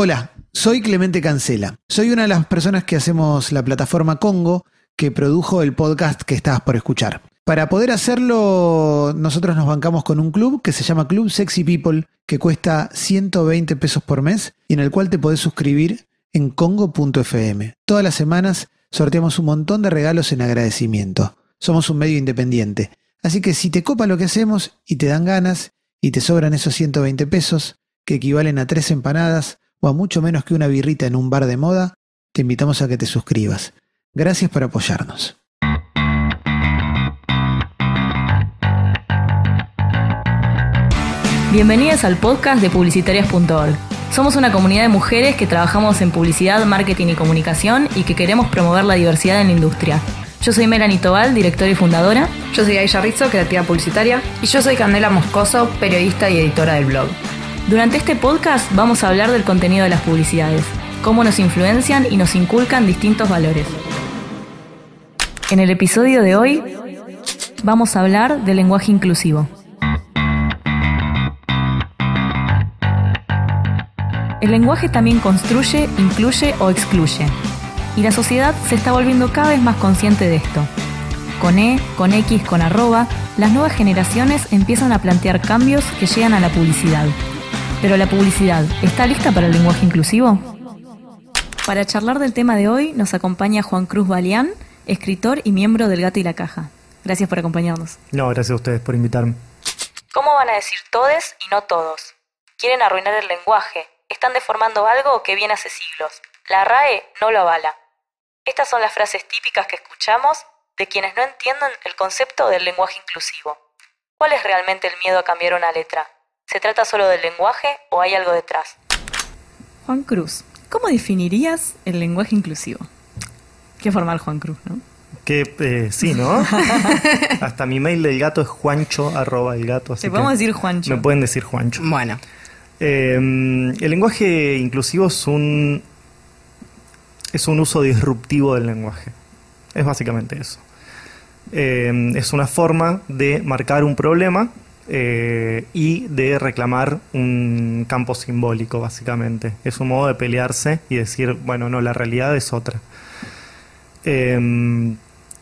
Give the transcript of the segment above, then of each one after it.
Hola, soy Clemente Cancela. Soy una de las personas que hacemos la plataforma Congo que produjo el podcast que estabas por escuchar. Para poder hacerlo, nosotros nos bancamos con un club que se llama Club Sexy People, que cuesta 120 pesos por mes y en el cual te podés suscribir en congo.fm. Todas las semanas sorteamos un montón de regalos en agradecimiento. Somos un medio independiente. Así que si te copa lo que hacemos y te dan ganas y te sobran esos 120 pesos, que equivalen a tres empanadas o a mucho menos que una birrita en un bar de moda, te invitamos a que te suscribas. Gracias por apoyarnos. Bienvenidas al podcast de publicitarias.org. Somos una comunidad de mujeres que trabajamos en publicidad, marketing y comunicación y que queremos promover la diversidad en la industria. Yo soy Melanie Tobal, directora y fundadora. Yo soy Aisha Rizzo, creativa publicitaria. Y yo soy Candela Moscoso, periodista y editora del blog. Durante este podcast vamos a hablar del contenido de las publicidades, cómo nos influencian y nos inculcan distintos valores. En el episodio de hoy vamos a hablar del lenguaje inclusivo. El lenguaje también construye, incluye o excluye. Y la sociedad se está volviendo cada vez más consciente de esto. Con E, con X, con arroba, las nuevas generaciones empiezan a plantear cambios que llegan a la publicidad. Pero la publicidad, ¿está lista para el lenguaje inclusivo? Para charlar del tema de hoy nos acompaña Juan Cruz Balián, escritor y miembro del Gato y la Caja. Gracias por acompañarnos. No, gracias a ustedes por invitarme. ¿Cómo van a decir todes y no todos? Quieren arruinar el lenguaje, están deformando algo que viene hace siglos. La RAE no lo avala. Estas son las frases típicas que escuchamos de quienes no entienden el concepto del lenguaje inclusivo. ¿Cuál es realmente el miedo a cambiar una letra? ¿Se trata solo del lenguaje o hay algo detrás? Juan Cruz, ¿cómo definirías el lenguaje inclusivo? Qué formal Juan Cruz, ¿no? Que eh, sí, ¿no? Hasta mi mail del gato es juancho arroba el gato. Te podemos decir Juancho. Me pueden decir Juancho. Bueno. Eh, el lenguaje inclusivo es un es un uso disruptivo del lenguaje. Es básicamente eso. Eh, es una forma de marcar un problema eh, y de reclamar un campo simbólico, básicamente. Es un modo de pelearse y decir, bueno, no, la realidad es otra. Em,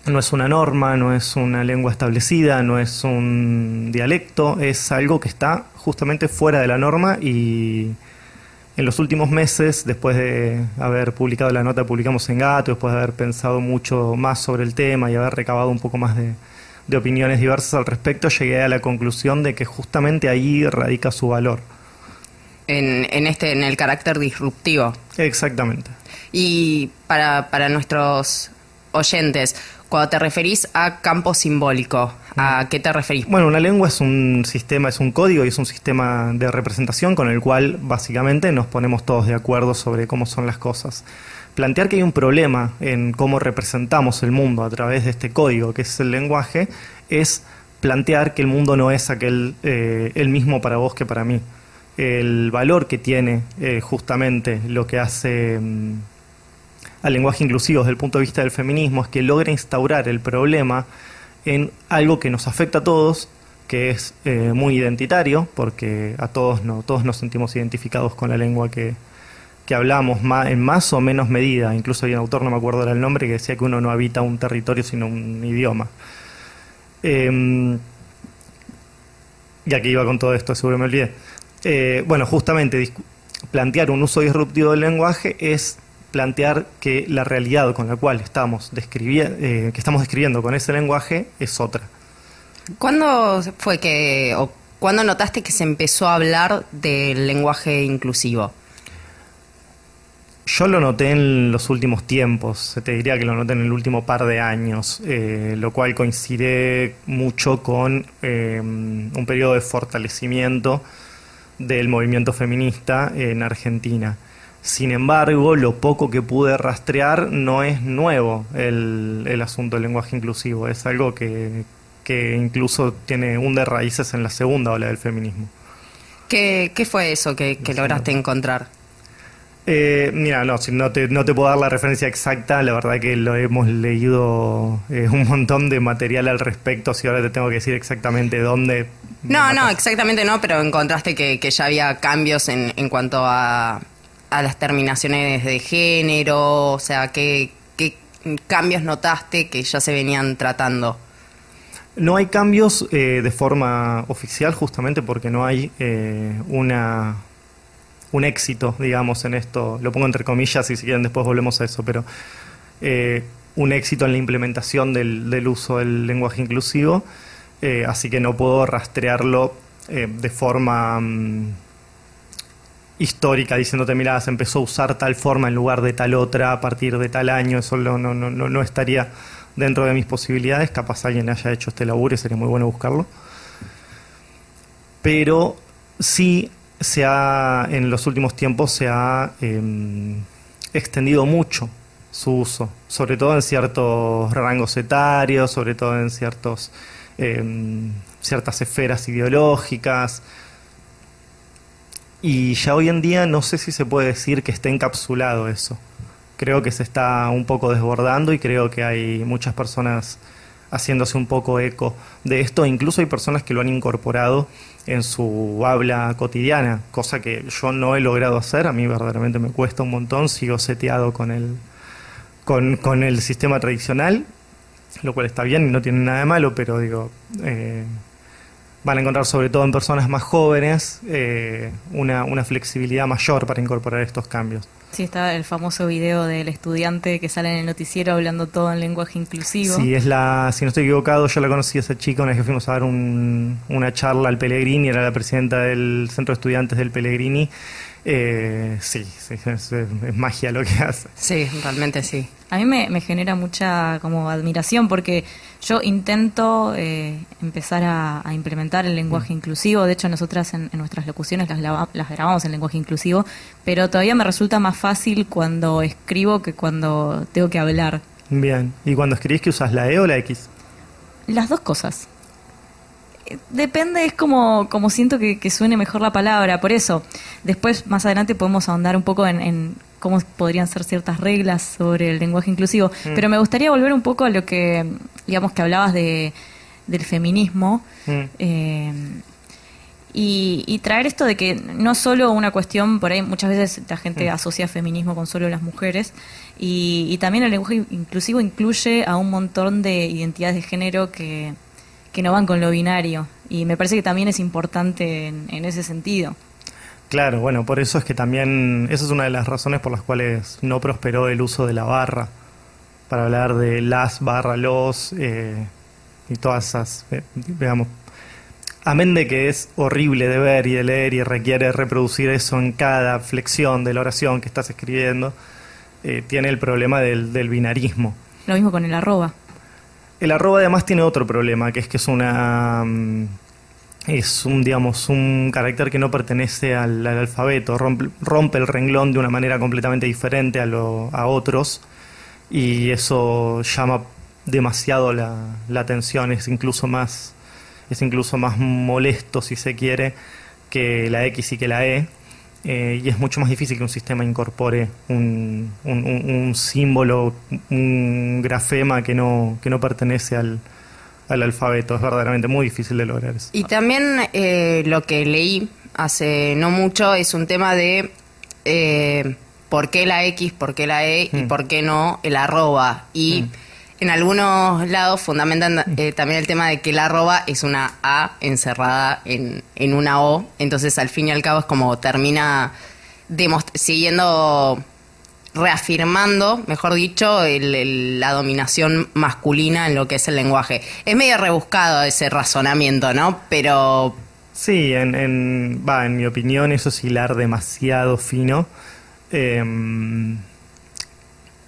no es una norma, no es una lengua establecida, no es un dialecto, es algo que está justamente fuera de la norma y en los últimos meses, después de haber publicado la nota, publicamos en Gato, después de haber pensado mucho más sobre el tema y haber recabado un poco más de, de opiniones diversas al respecto, llegué a la conclusión de que justamente ahí radica su valor. En, en este, en el carácter disruptivo. Exactamente. Y para, para nuestros oyentes, cuando te referís a campo simbólico, ¿a mm. qué te referís? Bueno, una lengua es un sistema, es un código y es un sistema de representación con el cual básicamente nos ponemos todos de acuerdo sobre cómo son las cosas plantear que hay un problema en cómo representamos el mundo a través de este código que es el lenguaje es plantear que el mundo no es aquel eh, el mismo para vos que para mí. El valor que tiene eh, justamente lo que hace mm, al lenguaje inclusivo desde el punto de vista del feminismo es que logra instaurar el problema en algo que nos afecta a todos, que es eh, muy identitario, porque a todos, no, todos nos sentimos identificados con la lengua que, que hablamos en más o menos medida, incluso hay un autor, no me acuerdo el nombre, que decía que uno no habita un territorio sino un idioma. Eh, ya que iba con todo esto, seguro me olvidé. Eh, bueno, justamente plantear un uso disruptivo del lenguaje es plantear que la realidad con la cual estamos, eh, que estamos describiendo con ese lenguaje es otra. ¿Cuándo fue que, o cuándo notaste que se empezó a hablar del lenguaje inclusivo? Yo lo noté en los últimos tiempos, te diría que lo noté en el último par de años, eh, lo cual coincide mucho con eh, un periodo de fortalecimiento del movimiento feminista en Argentina. Sin embargo, lo poco que pude rastrear no es nuevo el, asunto del lenguaje inclusivo, es algo que, incluso tiene un de raíces en la segunda ola del feminismo. ¿Qué, fue eso que lograste encontrar? Eh, mira, no, no te, no te puedo dar la referencia exacta, la verdad que lo hemos leído eh, un montón de material al respecto, si ahora te tengo que decir exactamente dónde... No, no, exactamente no, pero encontraste que, ya había cambios en, en cuanto a a las terminaciones de género? O sea, ¿qué, qué cambios notaste que ya se venían tratando? No hay cambios eh, de forma oficial justamente porque no hay eh, una un éxito, digamos, en esto. Lo pongo entre comillas y si quieren después volvemos a eso, pero eh, un éxito en la implementación del, uso del lenguaje inclusivo, así que no puedo rastrearlo de forma mm, histórica diciéndote, mira, se empezó a usar tal forma en lugar de tal otra a partir de tal año, eso no, no estaría dentro de mis posibilidades, capaz alguien haya hecho este laburo y sería muy bueno buscarlo. Pero sí se ha, en los últimos tiempos se ha em, extendido mucho su uso, sobre todo en ciertos rangos etarios, sobre todo en ciertos, em, ciertas esferas ideológicas. Y ya hoy en día no sé si se puede decir que esté encapsulado eso creo que se está un poco desbordando y creo que hay muchas personas haciéndose un poco eco de esto. Incluso hay personas que lo han incorporado en su habla cotidiana, cosa que yo no he logrado hacer. A mí verdaderamente me cuesta un montón. Sigo seteado con el, con, con el sistema tradicional, lo cual está bien y no tiene nada de malo, pero digo, eh, van a encontrar sobre todo en personas más jóvenes eh, una, una flexibilidad mayor para incorporar estos cambios. Sí, está el famoso video del estudiante que sale en el noticiero hablando todo en lenguaje inclusivo. Sí, es la, si no estoy equivocado, yo la conocí a esa chica una vez que fuimos a dar una charla al Pellegrini, era la presidenta del Centro de Estudiantes del Pellegrini. Eh, sí, es, magia lo que hace. Sí, realmente sí. A mí me, genera mucha como admiración porque yo intento eh, empezar a, implementar el lenguaje mm. inclusivo. De hecho, nosotras en, nuestras locuciones las, las, grabamos en lenguaje inclusivo, pero todavía me resulta más fácil cuando escribo que cuando tengo que hablar. Bien. ¿Y cuando escribís que usas la E o la X? Las dos cosas. Depende, es como, como siento que, suene mejor la palabra. Por eso, después, más adelante, podemos ahondar un poco en, cómo podrían ser ciertas reglas sobre el lenguaje inclusivo. Mm. Pero me gustaría volver un poco a lo que, digamos, que hablabas de, del feminismo. Mm. Eh, y, traer esto de que no solo una cuestión, por ahí muchas veces la gente mm. asocia feminismo con solo las mujeres, y, y también el lenguaje inclusivo incluye a un montón de identidades de género que, que no van con lo binario. Y me parece que también es importante en, ese sentido. Claro, bueno, por eso es que también, esa es una de las razones por las cuales no prosperó el uso de la barra, para hablar de las, barra, los, eh, y todas esas, eh, digamos, amén de que es horrible de ver y de leer y requiere reproducir eso en cada flexión de la oración que estás escribiendo, eh, tiene el problema del, del binarismo. Lo mismo con el arroba. El arroba además tiene otro problema, que es que es una mm, es un digamos un carácter que no pertenece al, alfabeto, rompe, el renglón de una manera completamente diferente a, lo, a otros y eso llama demasiado la, atención, es incluso más es incluso más molesto si se quiere que la X y que la E. Eh, y es mucho más difícil que un sistema incorpore un, un, símbolo, un grafema que no, que no pertenece al, al, alfabeto. Es verdaderamente muy difícil de lograr eso. Y también eh, lo que leí hace no mucho es un tema de eh, por qué la X, por qué la E y mm. por qué no el arroba. Y. Mm en algunos lados fundamentan eh, también el tema de que la arroba es una A encerrada en, en una O, entonces al fin y al cabo es como termina siguiendo reafirmando, mejor dicho, la dominación masculina en lo que es el lenguaje. Es medio rebuscado ese razonamiento, ¿no? Pero... Sí, en, en, va, en mi opinión eso es hilar demasiado fino. Eh,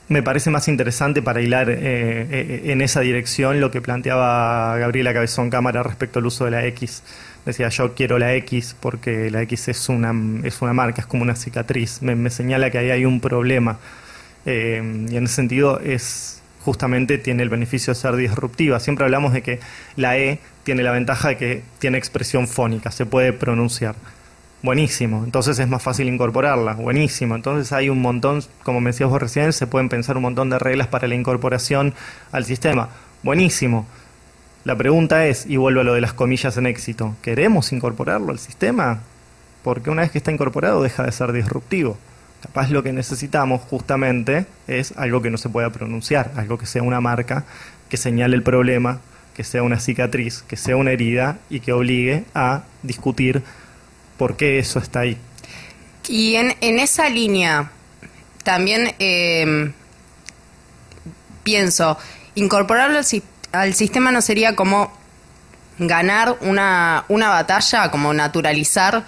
me parece más interesante para hilar eh, eh, en esa dirección lo que planteaba Gabriela Cabezón Cámara respecto al uso de la X. Decía, yo quiero la X porque la X es una, es una marca, es como una cicatriz. Me, señala que ahí hay un problema. Eh, y en ese sentido es justamente tiene el beneficio de ser disruptiva. Siempre hablamos de que la E tiene la ventaja de que tiene expresión fónica, se puede pronunciar. Buenísimo, entonces es más fácil incorporarla, buenísimo. Entonces hay un montón, como me decías vos recién, se pueden pensar un montón de reglas para la incorporación al sistema. Buenísimo. La pregunta es, y vuelvo a lo de las comillas en éxito, ¿queremos incorporarlo al sistema? Porque una vez que está incorporado deja de ser disruptivo. Capaz lo que necesitamos justamente es algo que no se pueda pronunciar, algo que sea una marca, que señale el problema, que sea una cicatriz, que sea una herida y que obligue a discutir por qué eso está ahí. Y en, en esa línea, también eh, pienso, incorporarlo al, si- al sistema no sería como ganar una, una batalla, como naturalizar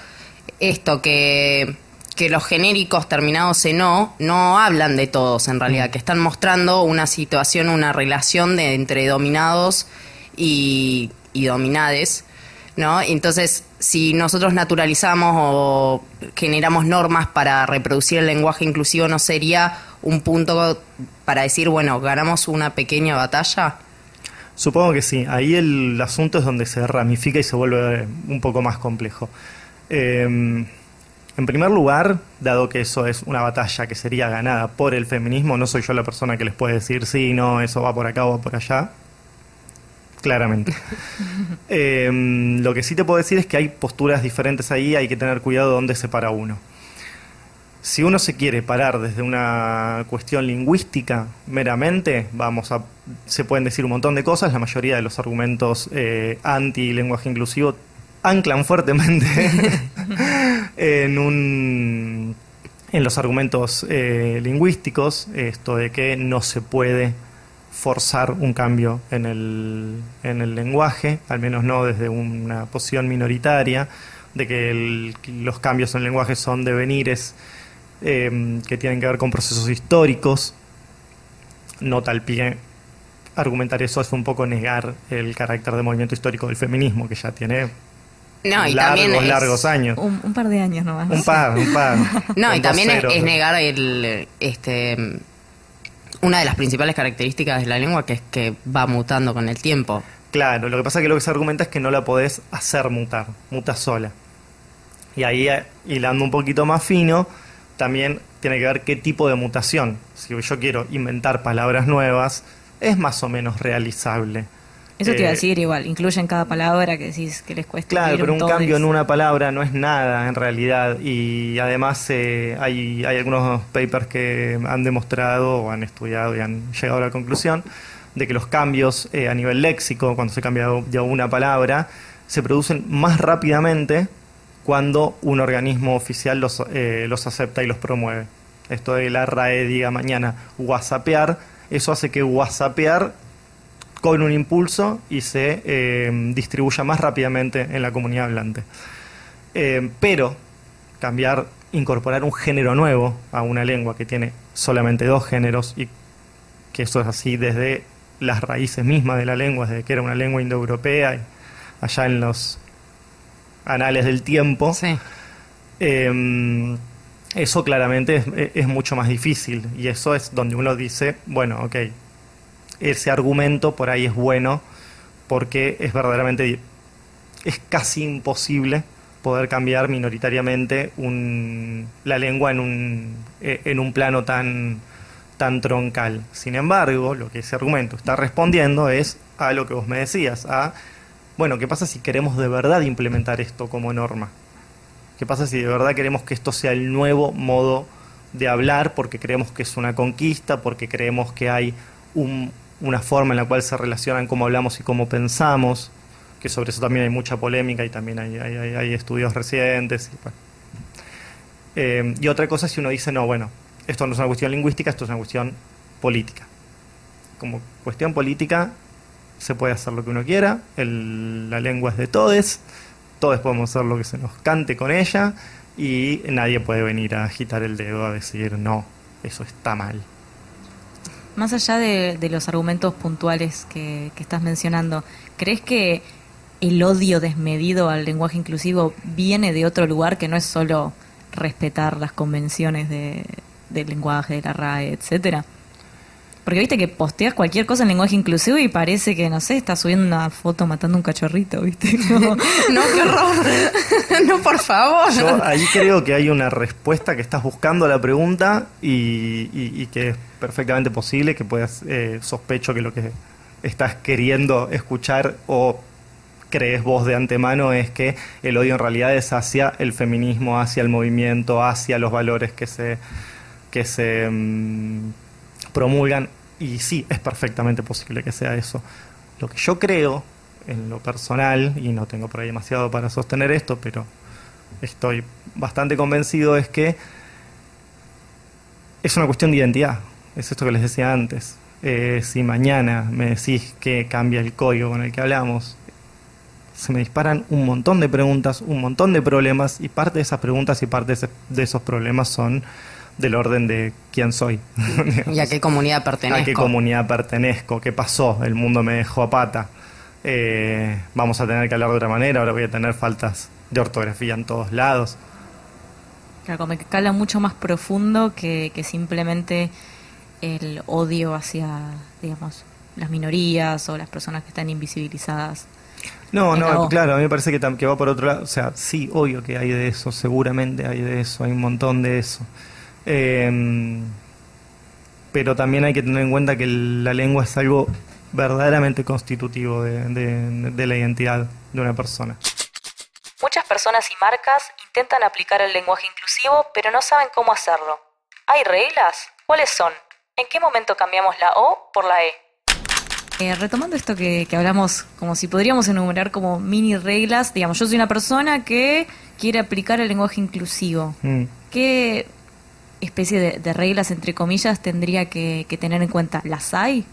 esto que, que los genéricos terminados en O no hablan de todos en realidad, que están mostrando una situación, una relación de entre dominados y, y dominades. ¿no? Entonces, si nosotros naturalizamos o generamos normas para reproducir el lenguaje inclusivo, ¿no sería un punto para decir, bueno, ganamos una pequeña batalla? Supongo que sí. Ahí el asunto es donde se ramifica y se vuelve un poco más complejo. Eh, en primer lugar, dado que eso es una batalla que sería ganada por el feminismo, no soy yo la persona que les puede decir sí, no, eso va por acá o va por allá. Claramente. Eh, lo que sí te puedo decir es que hay posturas diferentes ahí, hay que tener cuidado de dónde se para uno. Si uno se quiere parar desde una cuestión lingüística meramente, vamos a, se pueden decir un montón de cosas. La mayoría de los argumentos eh, anti lenguaje inclusivo anclan fuertemente en un en los argumentos eh, lingüísticos esto de que no se puede forzar un cambio en el, en el lenguaje, al menos no desde una posición minoritaria, de que el- los cambios en el lenguaje son devenires eh, que tienen que ver con procesos históricos. Nota al pie, argumentar eso es un poco negar el carácter de movimiento histórico del feminismo, que ya tiene No, y largos, también largos años. Un, un par de años nomás. Un par, un par. No, y también es, es negar el, este, una de las principales características de la lengua que es que va mutando con el tiempo. Claro, lo que pasa es que lo que se argumenta es que no la podés hacer mutar, muta sola. Y ahí, eh, hilando un poquito más fino, también tiene que ver qué tipo de mutación. Si yo quiero inventar palabras nuevas, es más o menos realizable. Eso te iba a Eh, decir igual, incluyen cada palabra que decís que les cuesta. Claro, pero un cambio en una palabra no es nada en realidad y además eh, hay, hay algunos papers que han demostrado o han estudiado y han llegado a la conclusión de que los cambios eh, a nivel léxico, cuando se cambia de una palabra, se producen más rápidamente cuando un organismo oficial los, eh, los acepta y los promueve. Esto de la RAE diga mañana whatsappear, eso hace que whatsappear con un impulso y se eh, distribuya más rápidamente en la comunidad hablante. Eh, pero cambiar, incorporar un género nuevo a una lengua que tiene solamente dos géneros y que eso es así desde las raíces mismas de la lengua, desde que era una lengua indoeuropea y allá en los anales del tiempo. Sí. Eh, eso claramente es, es mucho más difícil y eso es donde uno dice, bueno, ok, ese argumento por ahí es bueno porque es verdaderamente, es casi imposible poder cambiar minoritariamente un- la lengua en un, eh, en un plano tan, tan troncal. Sin embargo, lo que ese argumento está respondiendo es a lo que vos me decías, a, bueno, ¿qué pasa si queremos de verdad implementar esto como norma? ¿Qué pasa si de verdad queremos que esto sea el nuevo modo de hablar porque creemos que es una conquista, porque creemos que hay un- una forma en la cual se relacionan cómo hablamos y cómo pensamos? Que sobre eso también hay mucha polémica y también hay, estudios recientes. Y. Eh, otra cosa si uno dice, no, bueno, esto no es una cuestión lingüística, esto es una cuestión política. Como cuestión política se puede hacer lo que uno quiera, la lengua es de todos, todos podemos hacer lo que se nos cante con ella y nadie puede venir a agitar el dedo a decir, no, eso está mal. Más allá de, los argumentos puntuales que, que estás mencionando, ¿crees que el odio desmedido al lenguaje inclusivo viene de otro lugar que no es solo respetar las convenciones de, del lenguaje, de la RAE, etcétera? Porque viste que posteas cualquier cosa en lenguaje inclusivo y parece que, no sé, estás subiendo una foto matando un cachorrito, ¿viste? No, qué horror. no, por favor. Yo ahí creo que hay una respuesta que estás buscando a la pregunta y que es perfectamente posible que puedas, eh, sospecho que lo que estás queriendo escuchar o crees vos de antemano es que el odio en realidad es hacia el feminismo, hacia el movimiento, hacia los valores que se, que se mm, promulgan. Y sí, es perfectamente posible que sea eso. Lo que yo creo, en lo personal, y no tengo por ahí demasiado para sostener esto, pero estoy bastante convencido, es que es una cuestión de identidad. Es esto que les decía antes. Eh, si mañana me decís que cambia el código con el que hablamos, se me disparan un montón de preguntas, un montón de problemas, y parte de esas preguntas y parte de esos problemas son del orden de quién soy. ¿Y a qué comunidad pertenezco? ¿A qué comunidad pertenezco? ¿Qué pasó? El mundo me dejó a pata. Eh, vamos a tener que hablar de otra manera, ahora voy a tener faltas de ortografía en todos lados. Claro, como que cala mucho más profundo que, que simplemente el odio hacia, digamos, las minorías o las personas que están invisibilizadas. No, no, claro, a mí me parece que, que va por otro lado. O sea, sí, obvio que hay de eso, seguramente hay de eso, hay un montón de eso. Em, pero también hay que tener en cuenta que la lengua es algo verdaderamente constitutivo de, la identidad de una persona. Muchas personas y marcas intentan aplicar el lenguaje inclusivo, pero no saben cómo hacerlo. ¿Hay reglas? ¿Cuáles son? ¿En qué momento cambiamos la O por la E? Eh, retomando esto que, hablamos, como si podríamos enumerar como mini reglas, digamos, yo soy una persona que quiere aplicar el lenguaje inclusivo. Mm. ¿Qué especie de, reglas, entre comillas, tendría que, tener en cuenta? ¿Las hay?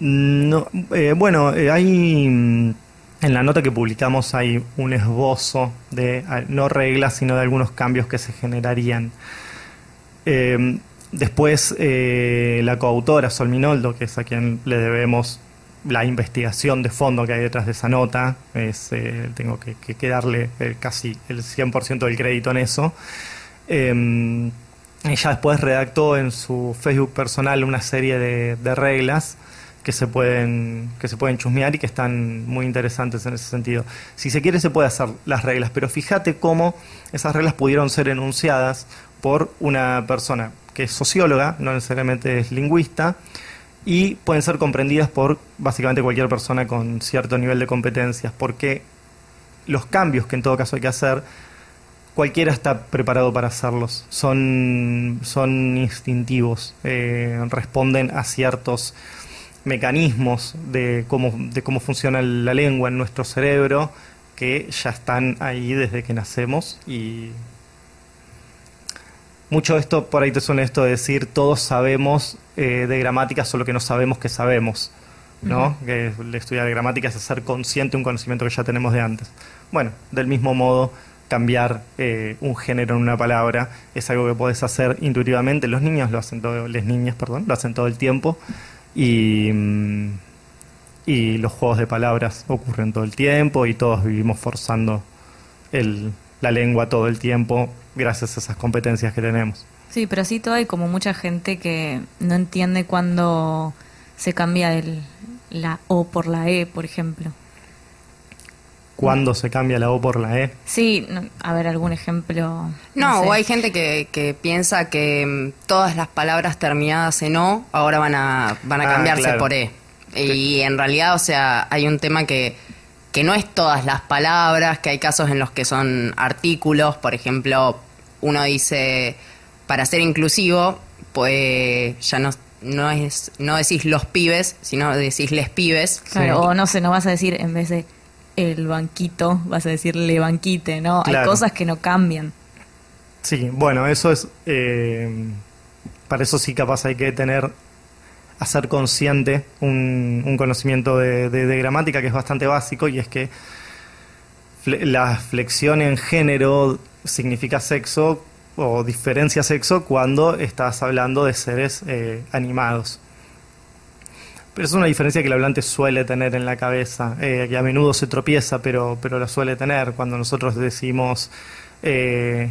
No, eh, bueno, eh, hay mm, en la nota que publicamos hay un esbozo de ah, no reglas, sino de algunos cambios que se generarían. Eh, después, la coautora Sol Minoldo, que es a quien le debemos la investigación de fondo que hay detrás de esa nota, es, tengo que, que, darle casi el 100% del crédito en eso. Ella después redactó en su Facebook personal una serie de, reglas que se pueden que se pueden chusmear y que están muy interesantes en ese sentido. Si se quiere se puede hacer las reglas, pero fíjate cómo esas reglas pudieron ser enunciadas por una persona que es socióloga, no necesariamente es lingüista, y pueden ser comprendidas por básicamente cualquier persona con cierto nivel de competencias, porque los cambios que en todo caso hay que hacer cualquiera está preparado para hacerlos. Son, son instintivos, eh, responden a ciertos mecanismos de cómo, de cómo funciona la lengua en nuestro cerebro que ya están ahí desde que nacemos y mucho de esto, por ahí te suena esto de decir, todos sabemos eh, de gramática, solo que no sabemos que sabemos, ¿no? Que estudiar gramática es hacer consciente un conocimiento que ya tenemos de antes. Bueno, del mismo modo, cambiar eh, un género en una palabra es algo que puedes hacer intuitivamente. Los niños lo hacen todo, las niñas, perdón, lo hacen todo el tiempo y, mm, y los juegos de palabras ocurren todo el tiempo y todos vivimos forzando el, la lengua todo el tiempo gracias a esas competencias que tenemos. Sí, pero así todo hay como mucha gente que no entiende cuando se cambia el, la O por la E, por ejemplo cuándo se cambia la O por la E. Sí, a ver, algún ejemplo. No, o hay gente que, que piensa que mm, todas las palabras terminadas en O ahora van a, van a ah, cambiarse por E. Y en realidad, o sea, hay un tema que, que no es todas las palabras, que hay casos en los que son artículos, por ejemplo, uno dice, para ser inclusivo, pues ya no, no es no decís los pibes, sino decís les pibes. Claro, o no sé, no vas a decir en vez de el banquito, vas a decirle banquite, ¿no? Hay cosas que no cambian. Sí, bueno, eso es. Eh, para eso sí, capaz hay que tener. Hacer consciente un, conocimiento de, gramática que es bastante básico y es que la flexión en género significa sexo o diferencia sexo cuando estás hablando de seres eh, animados. Pero es una diferencia que el hablante suele tener en la cabeza, eh, que a menudo se tropieza, pero, pero la suele tener cuando nosotros decimos... Eh,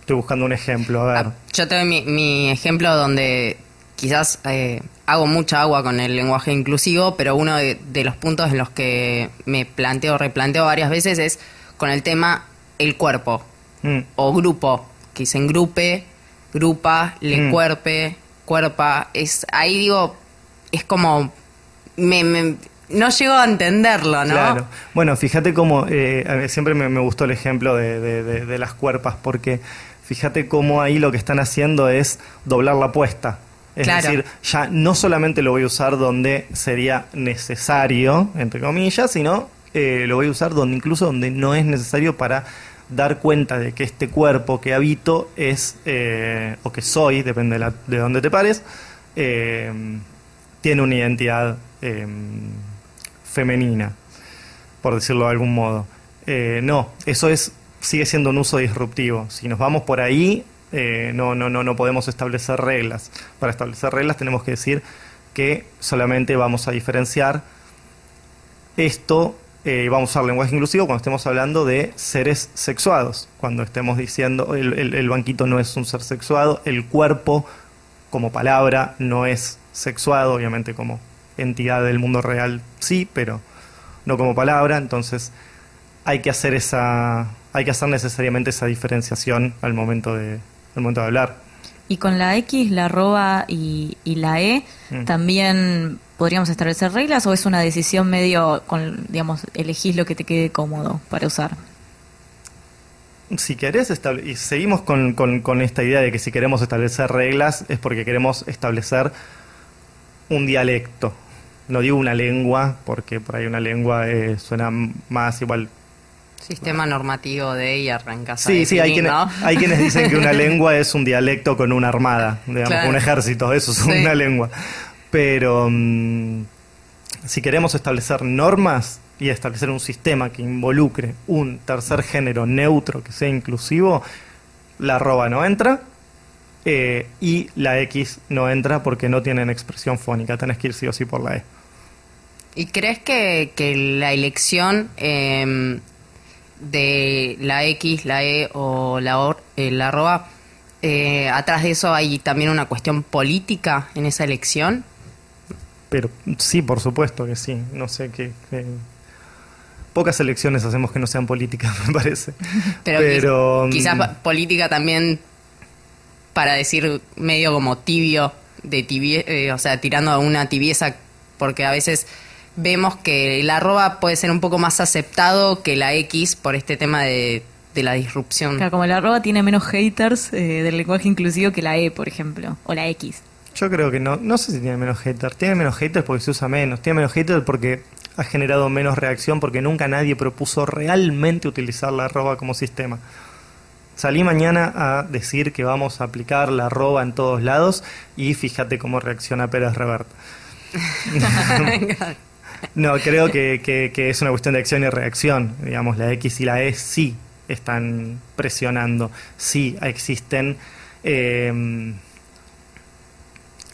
estoy buscando un ejemplo, a ver. Ah, yo tengo mi, mi ejemplo donde quizás eh, hago mucha agua con el lenguaje inclusivo, pero uno de, los puntos en los que me planteo, replanteo varias veces es con el tema el cuerpo mm. o grupo, que dicen grupe, grupa, le mm. cuerpe, cuerpa, es ahí digo, es como me, no llego a entenderlo, ¿no? Claro. Bueno, fíjate cómo, eh, siempre me, me, gustó el ejemplo de, de, de, las cuerpas, porque fíjate cómo ahí lo que están haciendo es doblar la apuesta. Es decir, ya no solamente lo voy a usar donde sería necesario, entre comillas, sino eh, lo voy a usar donde incluso donde no es necesario para dar cuenta de que este cuerpo que habito es, eh, o que soy, depende de, la, de dónde te pares, eh, tiene una identidad femenina, por decirlo de algún modo. no, eso es sigue siendo un uso disruptivo. Si nos vamos por ahí, no, no, no, no podemos establecer reglas. Para establecer reglas tenemos que decir que solamente vamos a diferenciar esto eh, vamos a usar lenguaje inclusivo cuando estemos hablando de seres sexuados, cuando estemos diciendo el, el, banquito no es un ser sexuado, el cuerpo como palabra no es sexuado, obviamente como entidad del mundo real sí, pero no como palabra, entonces hay que hacer esa, hay que hacer necesariamente esa diferenciación al momento de, al momento de hablar. Y con la X, la arroba y, la E, mm. también podríamos establecer reglas o es una decisión medio, con, digamos, elegís lo que te quede cómodo para usar? Si querés, y seguimos con, con, esta idea de que si queremos establecer reglas es porque queremos establecer un dialecto. No digo una lengua, porque por ahí una lengua eh, suena más igual Sistema normativo de y arrancas Sí, sí, hay quienes, hay quienes dicen que una lengua es un dialecto con una armada, digamos, un ejército, eso es una lengua. Pero mm, si queremos establecer normas y establecer un sistema que involucre un tercer género neutro que sea inclusivo, la arroba no entra eh, y la X no entra porque no tienen expresión fónica, tenés que ir sí o sí por la E. ¿Y crees que, la elección em, de la X, la E o la, eh, la arroba, eh, atrás de eso hay también una cuestión política en esa elección? Pero sí, por supuesto que sí. No sé qué. Pocas elecciones hacemos que no sean políticas, me parece. Pero, quizás mm, política también para decir medio como tibio, de tibie, eh, o sea, tirando a una tibieza, porque a veces vemos que el arroba puede ser un poco más aceptado que la X por este tema de, la disrupción. Claro, como el arroba tiene menos haters eh, del lenguaje inclusivo que la E, por ejemplo, o la X. Yo creo que no, no sé si tiene menos haters. Tiene menos haters porque se usa menos. Tiene menos haters porque ha generado menos reacción porque nunca nadie propuso realmente utilizar la arroba como sistema. Salí mañana a decir que vamos a aplicar la arroba en todos lados y fíjate cómo reacciona Pérez Revert. no, creo que, que, es una cuestión de acción y reacción. Digamos, la X y la E sí están presionando, sí existen... Eh,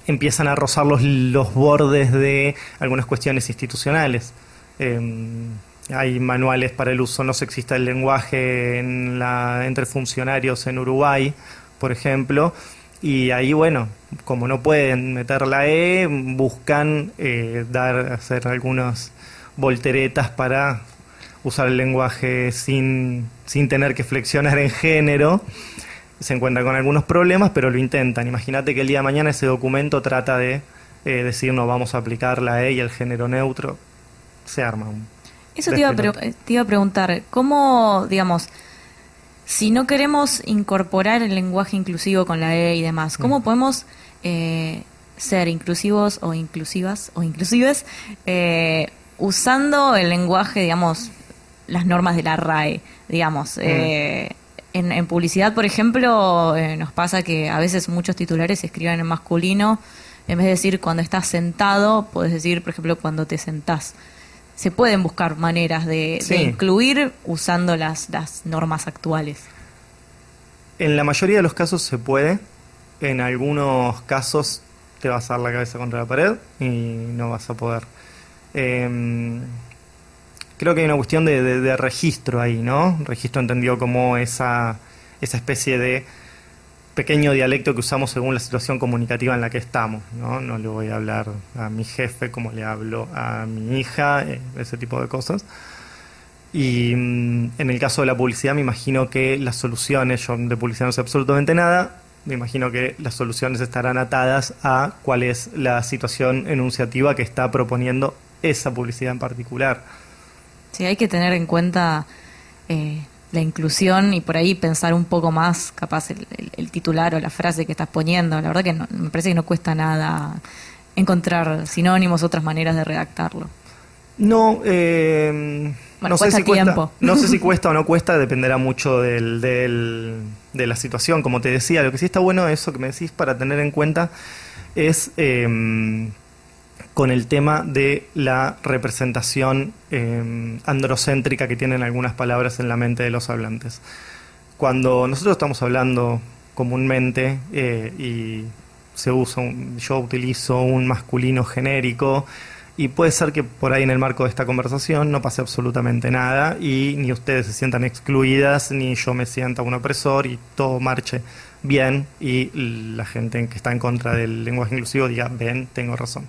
empiezan a rozar los, los bordes de algunas cuestiones institucionales. Em, hay manuales para el uso no sexista del lenguaje entre funcionarios en Uruguay, por ejemplo, y ahí, bueno, como no pueden meter la E, buscan eh, dar, hacer algunas volteretas para usar el lenguaje sin, sin tener que flexionar en género se encuentra con algunos problemas, pero lo intentan. Imagínate que el día de mañana ese documento trata de eh, decir no vamos a aplicar la E y el género neutro. Se arma un. Eso te iba, a te iba a preguntar, ¿cómo, digamos, si no queremos incorporar el lenguaje inclusivo con la E y demás, ¿cómo mm. podemos eh, ser inclusivos o inclusivas o inclusives eh, usando el lenguaje, digamos, las normas de la RAE, digamos? Mm en, publicidad, por ejemplo, eh, nos pasa que a veces muchos titulares se escriben en masculino. En vez de decir cuando estás sentado, puedes decir, por ejemplo, cuando te sentás. Se pueden buscar maneras de, incluir usando las, las normas actuales. En la mayoría de los casos se puede. En algunos casos te vas a dar la cabeza contra la pared y no vas a poder. Eh, creo que hay una cuestión de, registro ahí, ¿no? Registro entendido como esa, esa especie de pequeño dialecto que usamos según la situación comunicativa en la que estamos, ¿no? No le voy a hablar a mi jefe como le hablo a mi hija, eh, ese tipo de cosas. Y mm, en el caso de la publicidad me imagino que las soluciones, yo de publicidad no sé absolutamente nada, me imagino que las soluciones estarán atadas a cuál es la situación enunciativa que está proponiendo esa publicidad en particular. Sí, hay que tener en cuenta eh, la inclusión y por ahí pensar un poco más, capaz, el, titular o la frase que estás poniendo. La verdad que me parece que no cuesta nada encontrar sinónimos, otras maneras de redactarlo. No, eh, no sé si cuesta, no sé si cuesta o no cuesta, dependerá mucho del, de la situación. Como te decía, lo que sí está bueno eso que me decís para tener en cuenta es eh, con el tema de la representación eh, androcéntrica que tienen algunas palabras en la mente de los hablantes. Cuando nosotros estamos hablando comúnmente eh, y se usa, yo utilizo un masculino genérico, y puede ser que por ahí en el marco de esta conversación no pase absolutamente nada y ni ustedes se sientan excluidas, ni yo me sienta un opresor y todo marche bien y la gente que está en contra del lenguaje inclusivo diga, ven, tengo razón.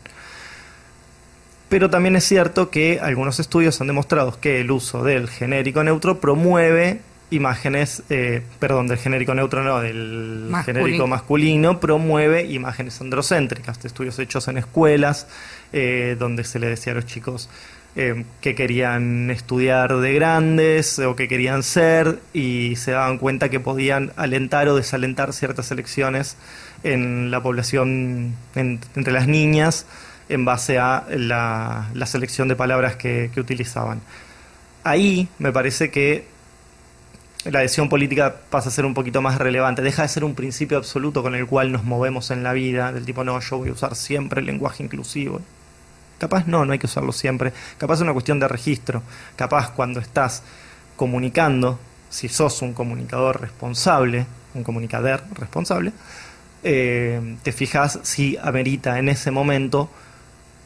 Pero también es cierto que algunos estudios han demostrado que el uso del genérico neutro promueve imágenes, eh, perdón, del genérico neutro, no, del genérico masculino, promueve imágenes androcéntricas. Estudios hechos en escuelas, eh, donde se le decía a los chicos eh, que querían estudiar de grandes o que querían ser y se daban cuenta que podían alentar o desalentar ciertas elecciones en la población, entre las niñas, en base a la, selección de palabras que utilizaban. Ahí me parece que la decisión política pasa a ser un poquito más relevante. Deja de ser un principio absoluto con el cual nos movemos en la vida, del tipo, no, yo voy a usar siempre el lenguaje inclusivo. Capaz no, no hay que usarlo siempre. Capaz es una cuestión de registro. Capaz cuando estás comunicando, si sos un comunicador responsable, un comunicador responsable, eh, te fijas si amerita en ese momento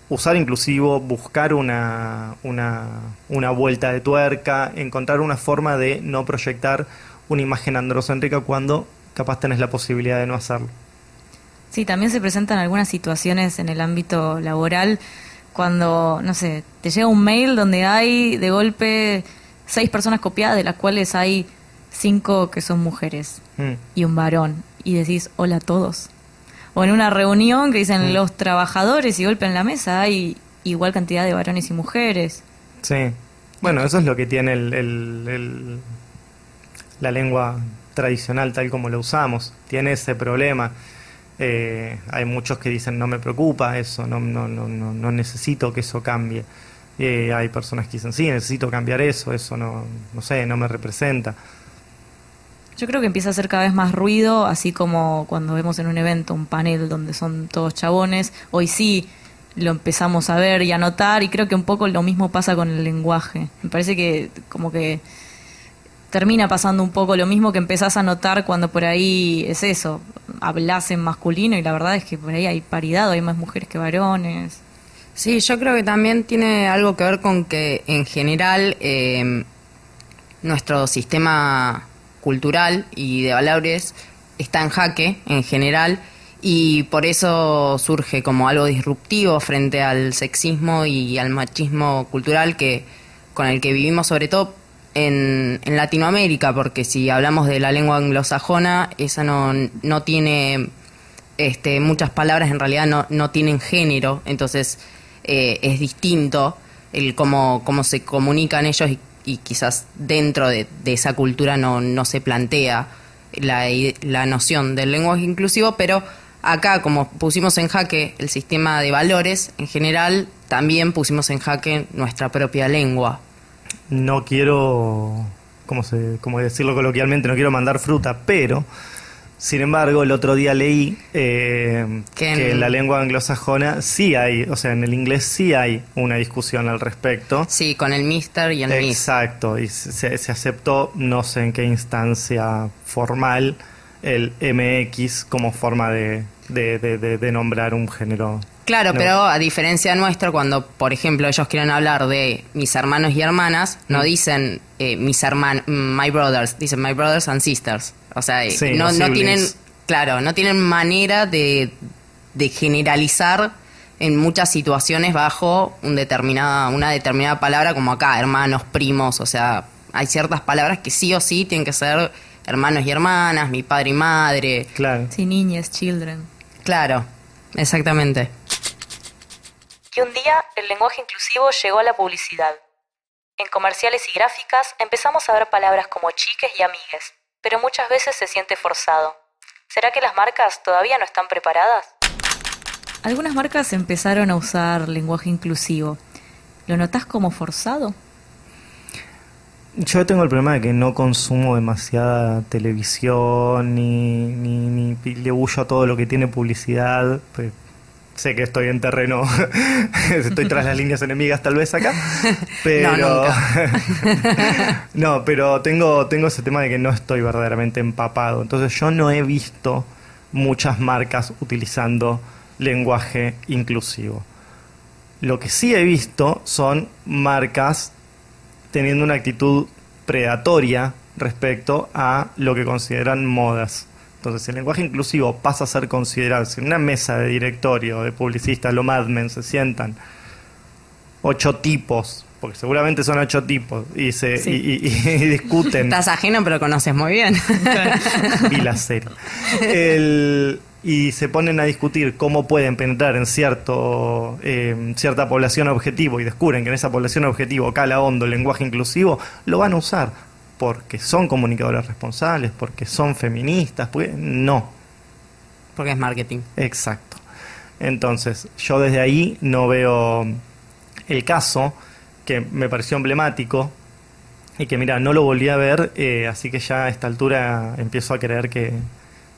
usar inclusivo, buscar una, una, una, vuelta de tuerca, encontrar una forma de no proyectar una imagen androcéntrica cuando capaz tenés la posibilidad de no hacerlo. Sí, también se presentan algunas situaciones en el ámbito laboral cuando, no sé, te llega un mail donde hay de golpe seis personas copiadas, de las cuales hay cinco que son mujeres mm. y un varón, y decís, hola a todos o en una reunión que dicen los trabajadores y golpe en la mesa hay igual cantidad de varones y mujeres. Sí. Bueno, eso es lo que tiene el, la lengua tradicional tal como la usamos. Tiene ese problema. Eh, hay muchos que dicen no me preocupa eso, no, no, no, no necesito que eso cambie. Eh, hay personas que dicen sí, necesito cambiar eso, eso no, no sé, no me representa. Yo creo que empieza a hacer cada vez más ruido, así como cuando vemos en un evento un panel donde son todos chabones. Hoy sí lo empezamos a ver y a notar y creo que un poco lo mismo pasa con el lenguaje. Me parece que como que termina pasando un poco lo mismo que empezás a notar cuando por ahí es eso, hablas en masculino y la verdad es que por ahí hay paridad, hay más mujeres que varones. Sí, yo creo que también tiene algo que ver con que en general eh, nuestro sistema cultural y de valores está en jaque en general y por eso surge como algo disruptivo frente al sexismo y al machismo cultural que con el que vivimos sobre todo en, Latinoamérica, porque si hablamos de la lengua anglosajona, esa no, no tiene este, muchas palabras, en realidad no, no tienen género, entonces eh, es distinto el cómo, cómo se comunican ellos y y quizás dentro de, esa cultura no, no se plantea la, la, noción del lenguaje inclusivo, pero acá como pusimos en jaque el sistema de valores, en general también pusimos en jaque nuestra propia lengua. No quiero, ¿cómo, se, cómo decirlo coloquialmente? No quiero mandar fruta, pero sin embargo, el otro día leí eh, que en la lengua anglosajona sí hay, o sea, en el inglés sí hay una discusión al respecto. Sí, con el mister y el miss. Exacto, y se, aceptó, no sé en qué instancia formal, el MX como forma de, de, nombrar un género. Claro, pero a diferencia nuestra, cuando, por ejemplo, ellos quieren hablar de mis hermanos y hermanas, no mm. dicen eh, mis hermanos, my brothers, dicen my brothers and sisters. O sea, no, no, tienen, claro, no tienen manera de, de generalizar en muchas situaciones bajo un determinada, una determinada palabra, como acá, hermanos, primos, o sea, hay ciertas palabras que sí o sí tienen que ser hermanos y hermanas, mi padre y madre. Claro. Sí, niñas, children. Claro, exactamente. Que un día el lenguaje inclusivo llegó a la publicidad. En comerciales y gráficas empezamos a ver palabras como chiques y amigues, pero muchas veces se siente forzado. ¿Será que las marcas todavía no están preparadas? Algunas marcas empezaron a usar lenguaje inclusivo. ¿Lo notas como forzado? Yo tengo el problema de que no consumo demasiada televisión ni, ni, ni le huyo a todo lo que tiene publicidad. Pues sé que estoy en terreno, estoy tras las líneas enemigas tal vez acá, pero No, no, pero tengo, tengo ese tema de que no estoy verdaderamente empapado. Entonces yo no he visto muchas marcas utilizando lenguaje inclusivo. Lo que sí he visto son marcas teniendo una actitud predatoria respecto a lo que consideran modas. Entonces, el lenguaje inclusivo pasa a ser considerado, si en una mesa de directorio de publicistas, lo madmen, se sientan ocho tipos, porque seguramente son ocho tipos, y se Sí. y, y- y discuten. Estás ajeno, pero conoces muy bien. Vi la serie. El- y se ponen a discutir cómo pueden penetrar en cierto eh, cierta población objetivo y descubren que en esa población objetivo cala hondo el lenguaje inclusivo, lo van a usar porque son comunicadores responsables, porque son feministas, porque no, Porque es marketing. Exacto. Entonces, yo desde ahí no veo el caso que me pareció emblemático y que, mira, no lo volví a ver, eh, así que ya a esta altura empiezo a creer que,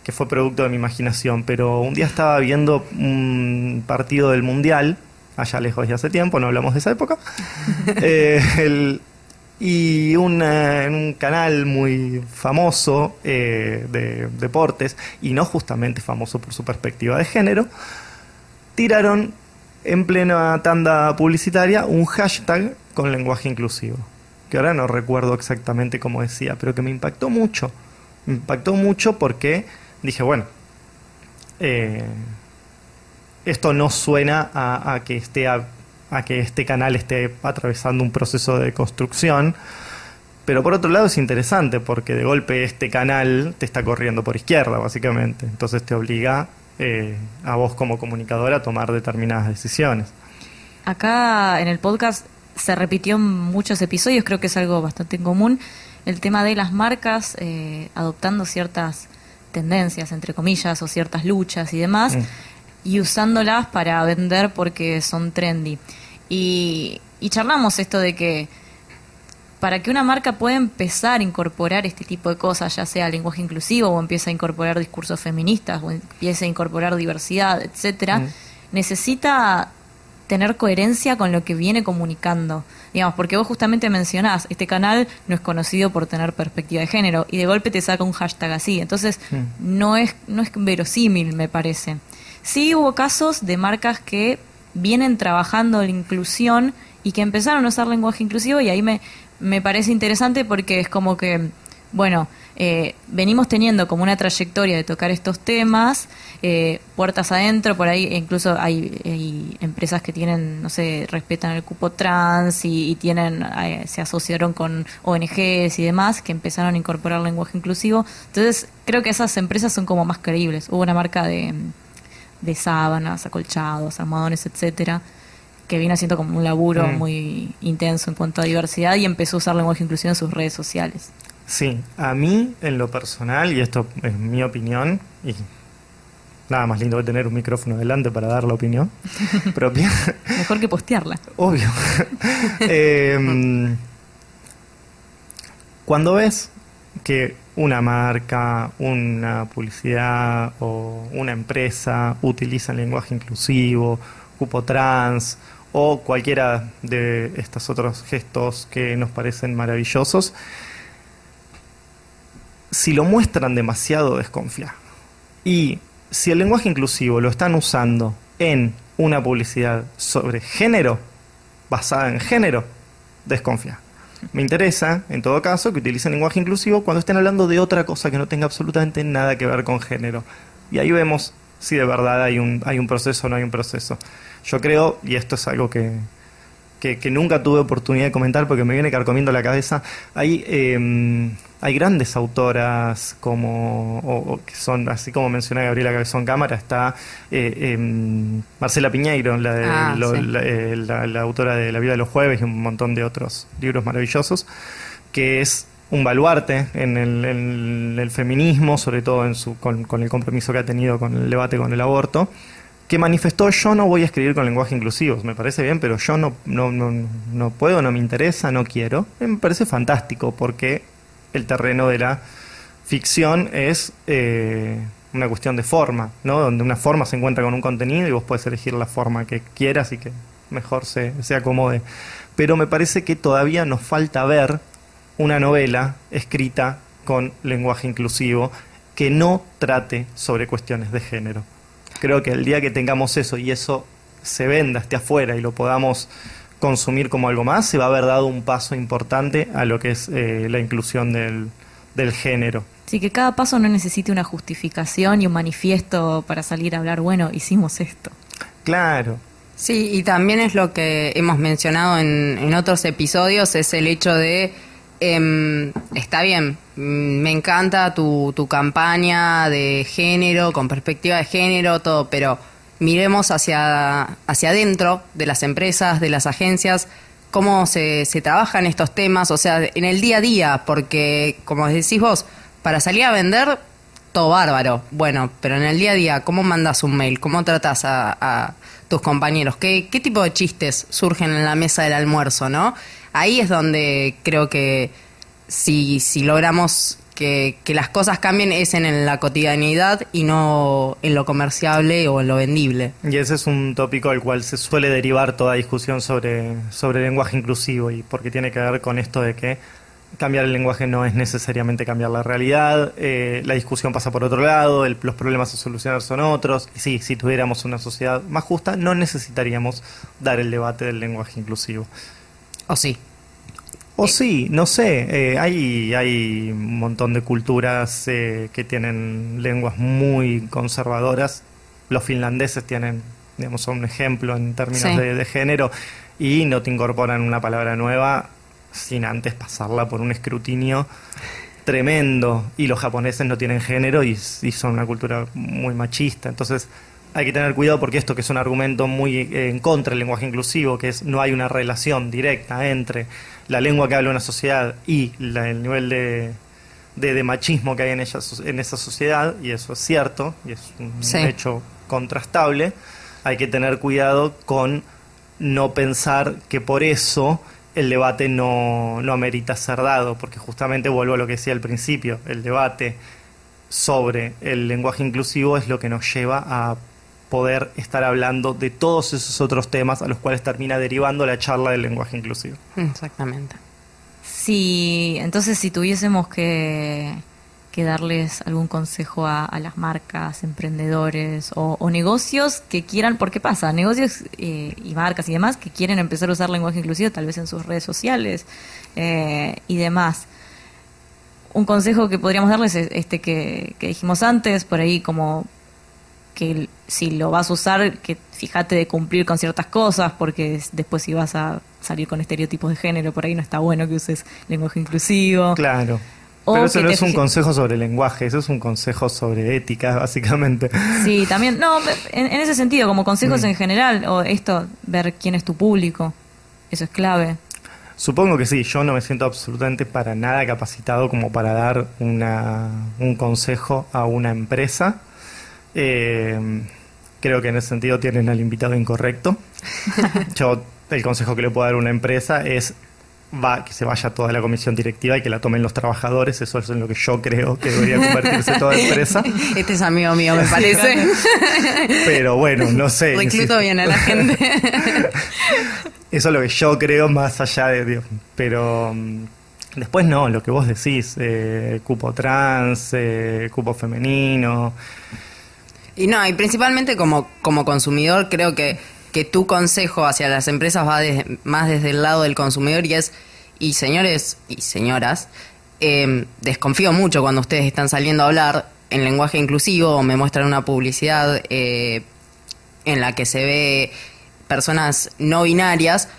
que fue producto de mi imaginación. Pero un día estaba viendo un partido del Mundial, allá lejos de hace tiempo, no hablamos de esa época, eh, el- y en un canal muy famoso eh, de deportes, y no justamente famoso por su perspectiva de género, tiraron en plena tanda publicitaria un hashtag con lenguaje inclusivo, que ahora no recuerdo exactamente cómo decía, pero que me impactó mucho. Me impactó mucho porque dije, bueno, eh, esto no suena a, a que esté a, a que este canal esté atravesando un proceso de construcción. Pero por otro lado es interesante porque de golpe este canal te está corriendo por izquierda, básicamente. Entonces te obliga eh, a vos como comunicadora a tomar determinadas decisiones. Acá en el podcast se repitió en muchos episodios, creo que es algo bastante común, el tema de las marcas eh, adoptando ciertas tendencias, entre comillas, o ciertas luchas y demás, Mm. y usándolas para vender porque son trendy. Y, y charlamos esto de que para que una marca pueda empezar a incorporar este tipo de cosas, ya sea lenguaje inclusivo o empiece a incorporar discursos feministas o empiece a incorporar diversidad, etcétera, Mm. necesita tener coherencia con lo que viene comunicando. Digamos, porque vos justamente mencionás, este canal no es conocido por tener perspectiva de género y de golpe te saca un hashtag así. Entonces, Mm. no es no es verosímil, me parece. Sí hubo casos de marcas que vienen trabajando la inclusión y que empezaron a usar lenguaje inclusivo y ahí me, me parece interesante porque es como que, bueno, eh, venimos teniendo como una trayectoria de tocar estos temas, eh, puertas adentro, por ahí incluso hay, empresas que tienen, no sé, respetan el cupo trans y, y tienen, eh, se asociaron con ONGs y demás que empezaron a incorporar lenguaje inclusivo. Entonces, creo que esas empresas son como más creíbles. Hubo una marca de, de sábanas, acolchados, almohadones, etcétera, que viene haciendo como un laburo Mm. muy intenso en cuanto a diversidad y empezó a usar lenguaje inclusivo en sus redes sociales. Sí, a mí en lo personal, y esto es mi opinión, y nada más lindo que tener un micrófono delante para dar la opinión propia, Mejor que postearla. obvio. Em, cuando ves que una marca, una publicidad o una empresa utiliza el lenguaje inclusivo, cupo trans o cualquiera de estos otros gestos que nos parecen maravillosos, si lo muestran demasiado desconfía. Y si el lenguaje inclusivo lo están usando en una publicidad sobre género, basada en género, desconfía. Me interesa, en todo caso, que utilicen lenguaje inclusivo cuando estén hablando de otra cosa que no tenga absolutamente nada que ver con género. Y ahí vemos si de verdad hay un, hay un proceso o no hay un proceso. Yo creo, y esto es algo que, que, nunca tuve oportunidad de comentar porque me viene carcomiendo la cabeza. Hay, em, hay grandes autoras como, que son, así como mencioné Gabriela Cabezón Cámara, está eh, em, Marcela Piñeiro, ah, eh, la, autora de La vida de los jueves y un montón de otros libros maravillosos, que es un baluarte en el, feminismo, sobre todo en su, con, con el compromiso que ha tenido con el debate con el aborto que manifestó yo no voy a escribir con lenguaje inclusivo, me parece bien, pero yo no, no, no, no puedo, no me interesa, no quiero. Me parece fantástico porque el terreno de la ficción es eh, una cuestión de forma, ¿no? donde una forma se encuentra con un contenido y vos puedes elegir la forma que quieras y que mejor se, se acomode. Pero me parece que todavía nos falta ver una novela escrita con lenguaje inclusivo que no trate sobre cuestiones de género creo que el día que tengamos eso y eso se venda, esté afuera y lo podamos consumir como algo más, se va a haber dado un paso importante a lo que es eh, la inclusión del, del género. Sí, que cada paso no necesite una justificación y un manifiesto para salir a hablar, bueno, hicimos esto. Claro. Sí, y también es lo que hemos mencionado en, en otros episodios, es el hecho de Em, está bien, mm, me encanta tu, tu campaña de género, con perspectiva de género, todo, pero miremos hacia, hacia adentro de las empresas, de las agencias, cómo se, se trabajan estos temas, o sea, en el día a día, porque, como decís vos, para salir a vender, todo bárbaro. Bueno, pero en el día a día, ¿cómo mandas un mail? ¿Cómo tratas a, a tus compañeros? ¿Qué, ¿Qué tipo de chistes surgen en la mesa del almuerzo, no? Ahí es donde creo que si, logramos que, las cosas cambien es en, la cotidianidad y no en lo comerciable o en lo vendible. Y ese es un tópico al cual se suele derivar toda discusión sobre, sobre lenguaje inclusivo y porque tiene que ver con esto de que cambiar el lenguaje no es necesariamente cambiar la realidad, eh, la discusión pasa por otro lado, los problemas a solucionar son otros. Y si tuviéramos una sociedad más justa, no necesitaríamos dar el debate del lenguaje inclusivo. ¿O sí? O sí, no sé. Eh, hay, hay un montón de culturas eh, que tienen lenguas muy conservadoras. Los finlandeses tienen, digamos, un ejemplo en términos de, género y no te incorporan una palabra nueva sin antes pasarla por un escrutinio tremendo. Y los japoneses no tienen género y, y son una cultura muy machista. Entonces, hay que tener cuidado porque esto que es un argumento muy eh, en contra del lenguaje inclusivo, que es no hay una relación directa entre la lengua que habla una sociedad y el nivel de, de, machismo que hay en, ella, en esa sociedad, y eso es cierto, y es un hecho contrastable, hay que tener cuidado con no pensar que por eso el debate no, no amerita ser dado, porque justamente vuelvo a lo que decía al principio, el debate sobre el lenguaje inclusivo es lo que nos lleva a poder estar hablando de todos esos otros temas a los cuales termina derivando la charla del lenguaje inclusivo. Exactamente. Sí, entonces si tuviésemos que, que darles algún consejo a, las marcas, emprendedores o, negocios que quieran, porque pasa, negocios eh, y marcas y demás que quieren empezar a usar lenguaje inclusivo tal vez en sus redes sociales eh, y demás. Un consejo que podríamos darles es este que, que dijimos antes, por ahí como que si lo vas a usar, que fíjate de cumplir con ciertas cosas, porque después si vas a salir con estereotipos de género, por ahí no está bueno que uses lenguaje inclusivo. Claro. Pero eso no es un consejo sobre lenguaje, eso es un consejo sobre ética, básicamente. Sí, también, no, en, ese sentido, como consejos mm. en general, o esto, ver quién es tu público, eso es clave. Supongo que sí, yo no me siento absolutamente para nada capacitado como para dar una, un consejo a una empresa eh, creo que en ese sentido tienen al invitado incorrecto. Yo, el consejo que le puedo dar a una empresa es va, que se vaya toda la comisión directiva y que la tomen los trabajadores. Eso es en lo que yo creo que debería convertirse toda empresa. Este es amigo mío, me parece. Pero bueno, no sé. Recluto bien a la gente. Eso es lo que yo creo más allá de... Pero... Mm, después no, lo que vos decís, eh, cupo trans, eh, cupo femenino, y no, y principalmente como, como consumidor creo que, que tu consejo hacia las empresas va más desde el lado del consumidor y es, y señores y señoras, eh, desconfío mucho cuando ustedes están saliendo a hablar en lenguaje inclusivo o me muestran una publicidad eh, en la que se ve personas no binarias,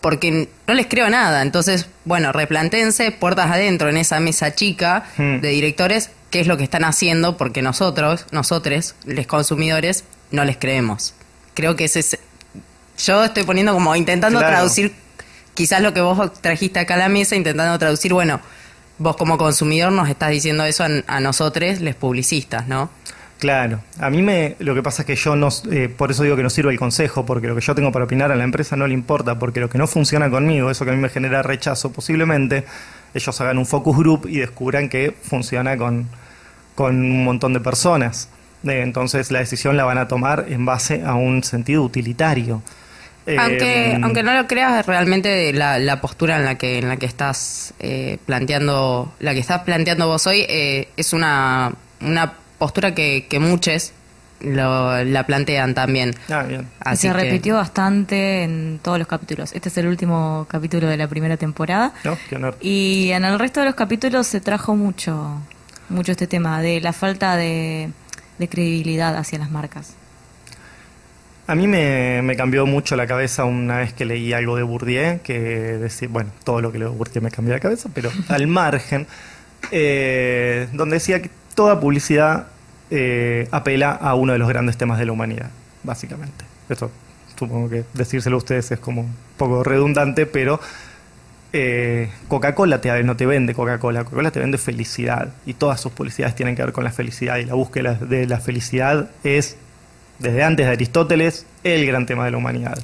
porque no les creo nada. Entonces, bueno, replantense puertas adentro en esa mesa chica Hmm. de directores, qué es lo que están haciendo, porque nosotros, nosotros, los consumidores, no les creemos. Creo que ese es... Yo estoy poniendo como intentando Claro. traducir quizás lo que vos trajiste acá a la mesa, intentando traducir, bueno, vos como consumidor nos estás diciendo eso a, a nosotros, les publicistas, ¿no? Claro, a mí me, lo que pasa es que yo no, eh, por eso digo que no sirve el consejo, porque lo que yo tengo para opinar a la empresa no le importa, porque lo que no funciona conmigo, eso que a mí me genera rechazo, posiblemente ellos hagan un focus group y descubran que funciona con, con un montón de personas. Eh, entonces la decisión la van a tomar en base a un sentido utilitario. Eh, Aunque, aunque no lo creas, realmente la, la postura en la que en la que estás eh, planteando, la que estás planteando vos hoy, eh, es una, una postura que, que muchos lo- la plantean también. Ah, bien. Y Así se que- repitió bastante en todos los capítulos. Este es el último capítulo de la primera temporada. ¿No? Qué honor. Y en el resto de los capítulos se trajo mucho, mucho este tema de la falta de, de credibilidad hacia las marcas. A mí me, me cambió mucho la cabeza una vez que leí algo de Bourdieu, que decía, bueno, todo lo que leo de Bourdieu me cambió la cabeza, pero al margen, eh, donde decía que toda publicidad eh, apela a uno de los grandes temas de la humanidad, básicamente. Esto supongo que decírselo a ustedes es como un poco redundante, pero eh, Coca-Cola te, no te vende Coca-Cola, Coca-Cola te vende felicidad y todas sus publicidades tienen que ver con la felicidad y la búsqueda de la felicidad es, desde antes de Aristóteles, el gran tema de la humanidad.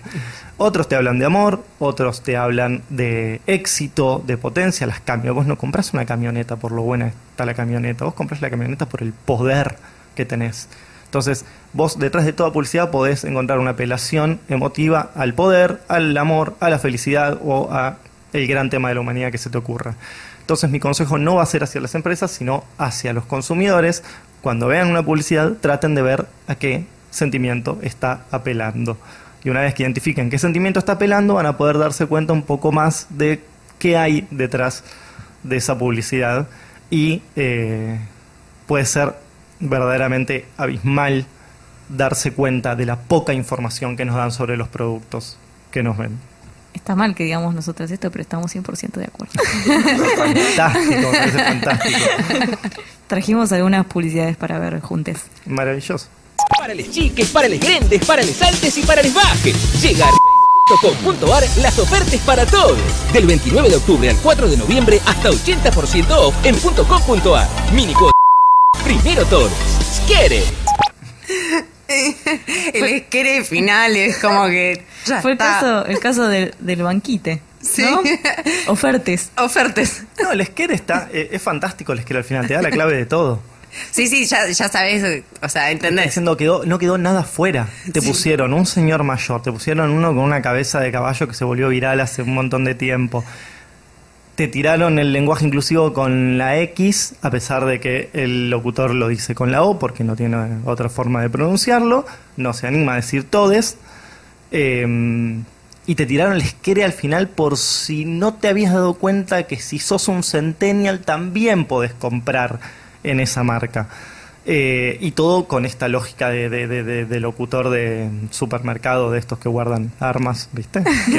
Otros te hablan de amor, otros te hablan de éxito, de potencia, las camionetas. Vos no compras una camioneta por lo buena que está la camioneta, vos compras la camioneta por el poder que tenés. Entonces, vos detrás de toda publicidad podés encontrar una apelación emotiva al poder, al amor, a la felicidad o a el gran tema de la humanidad que se te ocurra. Entonces, mi consejo no va a ser hacia las empresas, sino hacia los consumidores. Cuando vean una publicidad, traten de ver a qué sentimiento está apelando. Y una vez que identifiquen qué sentimiento está apelando, van a poder darse cuenta un poco más de qué hay detrás de esa publicidad. Y eh, puede ser verdaderamente abismal darse cuenta de la poca información que nos dan sobre los productos que nos ven. Está mal que digamos nosotros esto, pero estamos 100% de acuerdo. Fantástico, me parece fantástico. Trajimos algunas publicidades para ver juntes. Maravilloso. Para les chiques, para les grandes, para les altes y para les bajes. Llega a .com.ar las ofertas para todos. Del 29 de octubre al 4 de noviembre hasta 80% off en .com.ar. Minico Primero todos. Quiere. El esquere final es como que ya Fue el caso, el caso del, del banquite. Sí. ¿no? Ofertes. Ofertas. No, el esquer está, eh, es fantástico el esquer al final, te da la clave de todo. Sí, sí, ya, ya sabes, o sea, Está ¿entendés? diciendo quedó, no quedó nada fuera. Te Sí. pusieron un señor mayor, te pusieron uno con una cabeza de caballo que se volvió viral hace un montón de tiempo. Te tiraron el lenguaje inclusivo con la X, a pesar de que el locutor lo dice con la O, porque no tiene otra forma de pronunciarlo. No se anima a decir todes. Eh, y te tiraron el esquere al final por si no te habías dado cuenta que si sos un centennial también podés comprar en esa marca. Eh, y todo con esta lógica de, de- de- de- de locutor de supermercado, de estos que guardan armas, ¿viste? Que,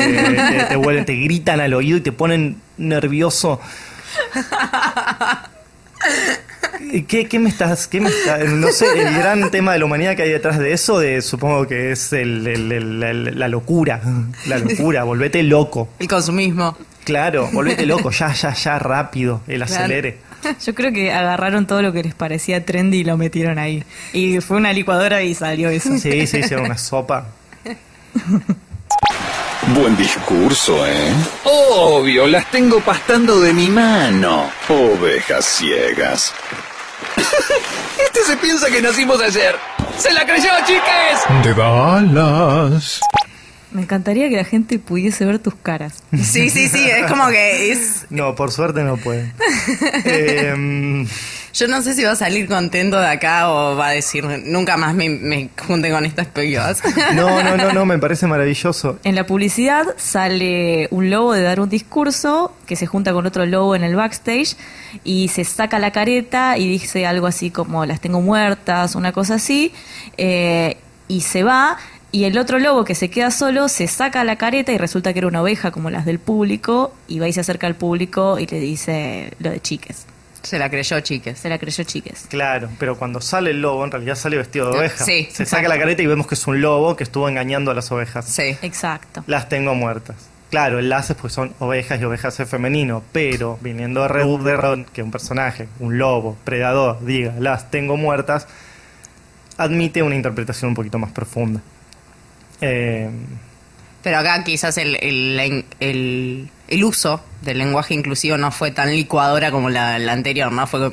que te, vuelven, te gritan al oído y te ponen nervioso. ¿Qué, qué me estás, qué me está- no sé, el gran tema de la humanidad que hay detrás de eso, de, supongo que es el- el- el- el- la locura, la locura, volvete loco. El consumismo. Claro, volvete loco, ya, ya, ya, rápido, el Claro. Yo creo que agarraron todo lo que les parecía trendy y lo metieron ahí. Y fue una licuadora y salió eso. Sí, sí, hicieron una sopa. Buen discurso, ¿eh? Obvio, las tengo pastando de mi mano. Ovejas ciegas. Este se piensa que nacimos ayer. ¡Se la creyó, chiques! De balas. Me encantaría que la gente pudiese ver tus caras. Sí, sí, sí, es como que es... No, por suerte no puede. Eh, Yo no sé si va a salir contento de acá o va a decir, nunca más me, me junte con estas pibas. no, no, no, no, me parece maravilloso. En la publicidad sale un lobo de dar un discurso que se junta con otro lobo en el backstage y se saca la careta y dice algo así como las tengo muertas, una cosa así, eh, y se va. Y el otro lobo que se queda solo se saca la careta y resulta que era una oveja como las del público y va y se acerca al público y le dice lo de chiques. Se la creyó, chiques. Se la creyó chiques. Claro, pero cuando sale el lobo, en realidad sale vestido de oveja. Sí, Se exacto. saca la careta y vemos que es un lobo que estuvo engañando a las ovejas. Sí. Exacto. Las tengo muertas. Claro, enlaces pues son ovejas y ovejas es femenino, pero viniendo de Red de Ron, que un personaje, un lobo, predador, diga, las tengo muertas, admite una interpretación un poquito más profunda. Eh, Pero acá quizás el, el, el- uso del lenguaje inclusivo no fue tan licuadora como la, la anterior, ¿no? Fue,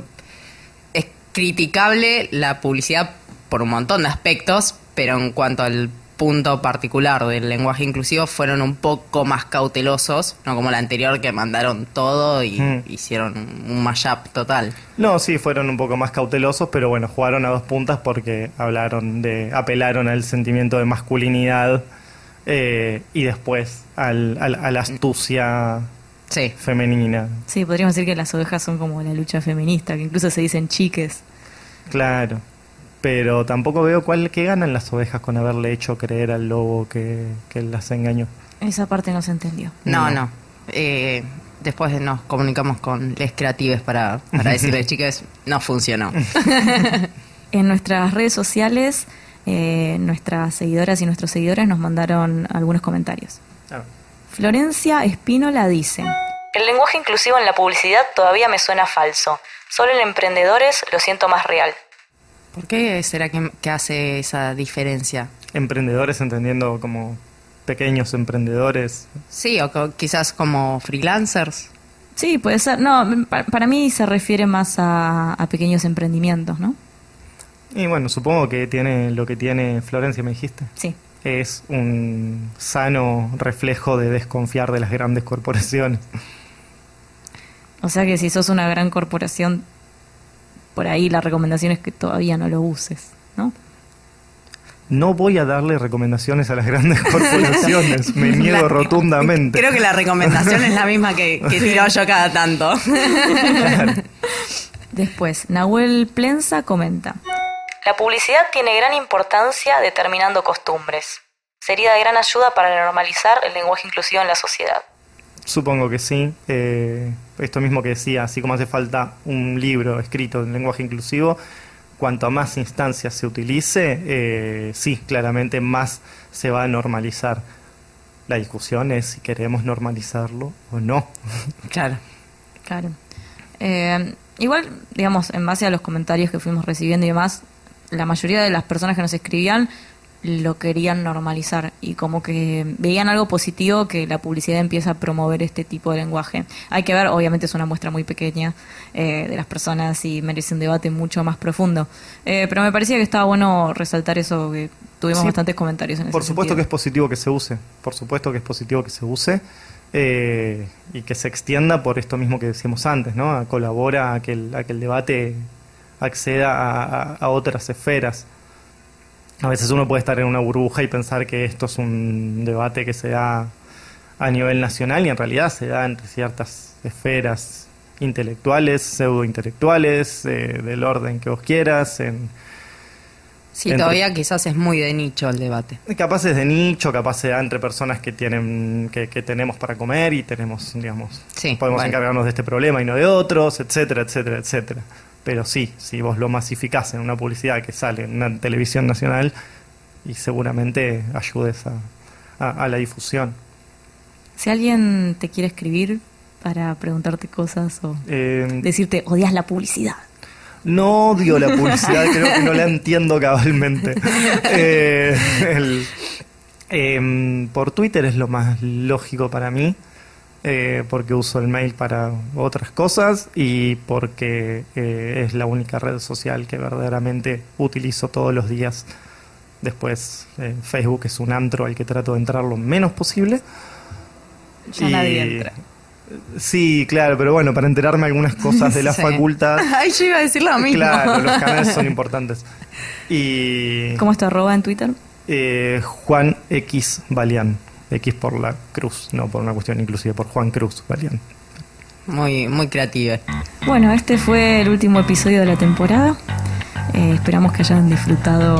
es criticable la publicidad por un montón de aspectos, pero en cuanto al punto particular del lenguaje inclusivo fueron un poco más cautelosos, no como la anterior que mandaron todo y Mm. hicieron un mashup total. no, sí, fueron un poco más cautelosos, pero bueno, jugaron a dos puntas porque hablaron de, apelaron al sentimiento de masculinidad eh, y después al- al- a la astucia Sí. femenina. Sí, podríamos decir que las ovejas son como la lucha feminista, que incluso se dicen chiques. Claro. Pero tampoco veo cuál que ganan las ovejas con haberle hecho creer al lobo que, que las engañó. Esa parte no se entendió. No, No. no. Eh, después nos comunicamos con les creatives para, para decirles, chicas, no funcionó. En nuestras redes sociales, eh, nuestras seguidoras y nuestros seguidores nos mandaron algunos comentarios. Ah. Florencia Espínola dice, El lenguaje inclusivo en la publicidad todavía me suena falso. Solo en emprendedores lo siento más real. ¿Por qué será que, que hace esa diferencia? Emprendedores entendiendo como pequeños emprendedores. Sí, o co- quizás como freelancers. sí, puede ser, no, pa- para mí se refiere más a, a pequeños emprendimientos, ¿no? Y bueno, supongo que tiene lo que tiene Florencia, me dijiste. Sí. Es un sano reflejo de desconfiar de las grandes corporaciones. O sea que si sos una gran corporación, por ahí la recomendación es que todavía no lo uses, ¿no? No voy a darle recomendaciones a las grandes corporaciones, me niego La- rotundamente. Creo que la recomendación es la misma que, que tiro yo cada tanto. Después, Nahuel Plensa comenta, La publicidad tiene gran importancia determinando costumbres. Sería de gran ayuda para normalizar el lenguaje inclusivo en la sociedad. Supongo que sí. Eh, esto mismo que decía, así como hace falta un libro escrito en lenguaje inclusivo, cuanto más instancias se utilice, eh, sí, claramente más se va a normalizar. La discusión es si queremos normalizarlo o no. Claro. claro. Eh, igual, digamos, en base a los comentarios que fuimos recibiendo y demás, la mayoría de las personas que nos escribían lo querían normalizar y como que veían algo positivo que la publicidad empieza a promover este tipo de lenguaje. Hay que ver, obviamente es una muestra muy pequeña eh, de las personas y merece un debate mucho más profundo. Eh, pero me parecía que estaba bueno resaltar eso, que tuvimos Sí, bastantes comentarios en ese Por supuesto que es positivo que se use, por supuesto que es positivo que se use eh, y que se extienda por esto mismo que decíamos antes, ¿no? Colabora a que el, a que el debate acceda a, a- a otras esferas. A veces uno puede estar en una burbuja y pensar que esto es un debate que se da a nivel nacional y en realidad se da entre ciertas esferas intelectuales, pseudointelectuales, eh, del orden que vos quieras, en, Sí, Entre- todavía quizás es muy de nicho el debate. Capaces de nicho, capaces de entre personas que tienen que, que tenemos para comer y tenemos, digamos, Sí, podemos bueno. encargarnos de este problema y no de otros, etcétera, etcétera, etcétera. Pero sí, si vos lo masificás en una publicidad que sale en una televisión nacional y seguramente ayudes a, a- a la difusión. Si alguien te quiere escribir para preguntarte cosas o Eh, decirte odias la publicidad. No odio la publicidad, creo que no la entiendo cabalmente. Eh, el- em, por Twitter es lo más lógico para mí, eh, porque uso el mail para otras cosas y porque eh, es la única red social que verdaderamente utilizo todos los días. Después, eh, Facebook es un antro al que trato de entrar lo menos posible. Ya nadie entra. Sí, claro, pero bueno, para enterarme algunas cosas de la Sí. facultad. Ay, yo iba a decir lo mismo. Claro, los canales son importantes. Y ¿Cómo es tu arroba en Twitter? eh, Juan X. X por la cruz, no por una cuestión inclusive, por Juan Cruz Balián. Muy, muy creativa. Bueno, este fue el último episodio de la temporada. Eh, esperamos que hayan disfrutado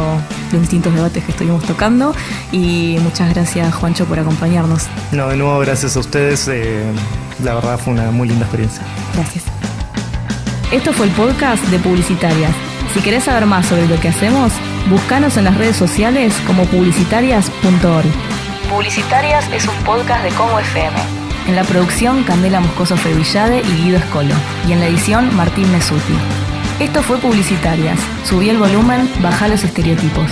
los distintos debates que estuvimos tocando y muchas gracias Juancho por acompañarnos. No, de nuevo, gracias a ustedes. eh, la verdad fue una muy linda experiencia. Gracias. Esto fue el podcast de Publicitarias. Si querés saber más sobre lo que hacemos, búscanos en las redes sociales como publicitarias.org. Publicitarias es un podcast de Congo FM. En la producción, Candela Moscoso Fevillade y Guido Escolo. Y en la edición, Martín Mesuti. Esto fue Publicitarias. Subí el volumen, baja los estereotipos.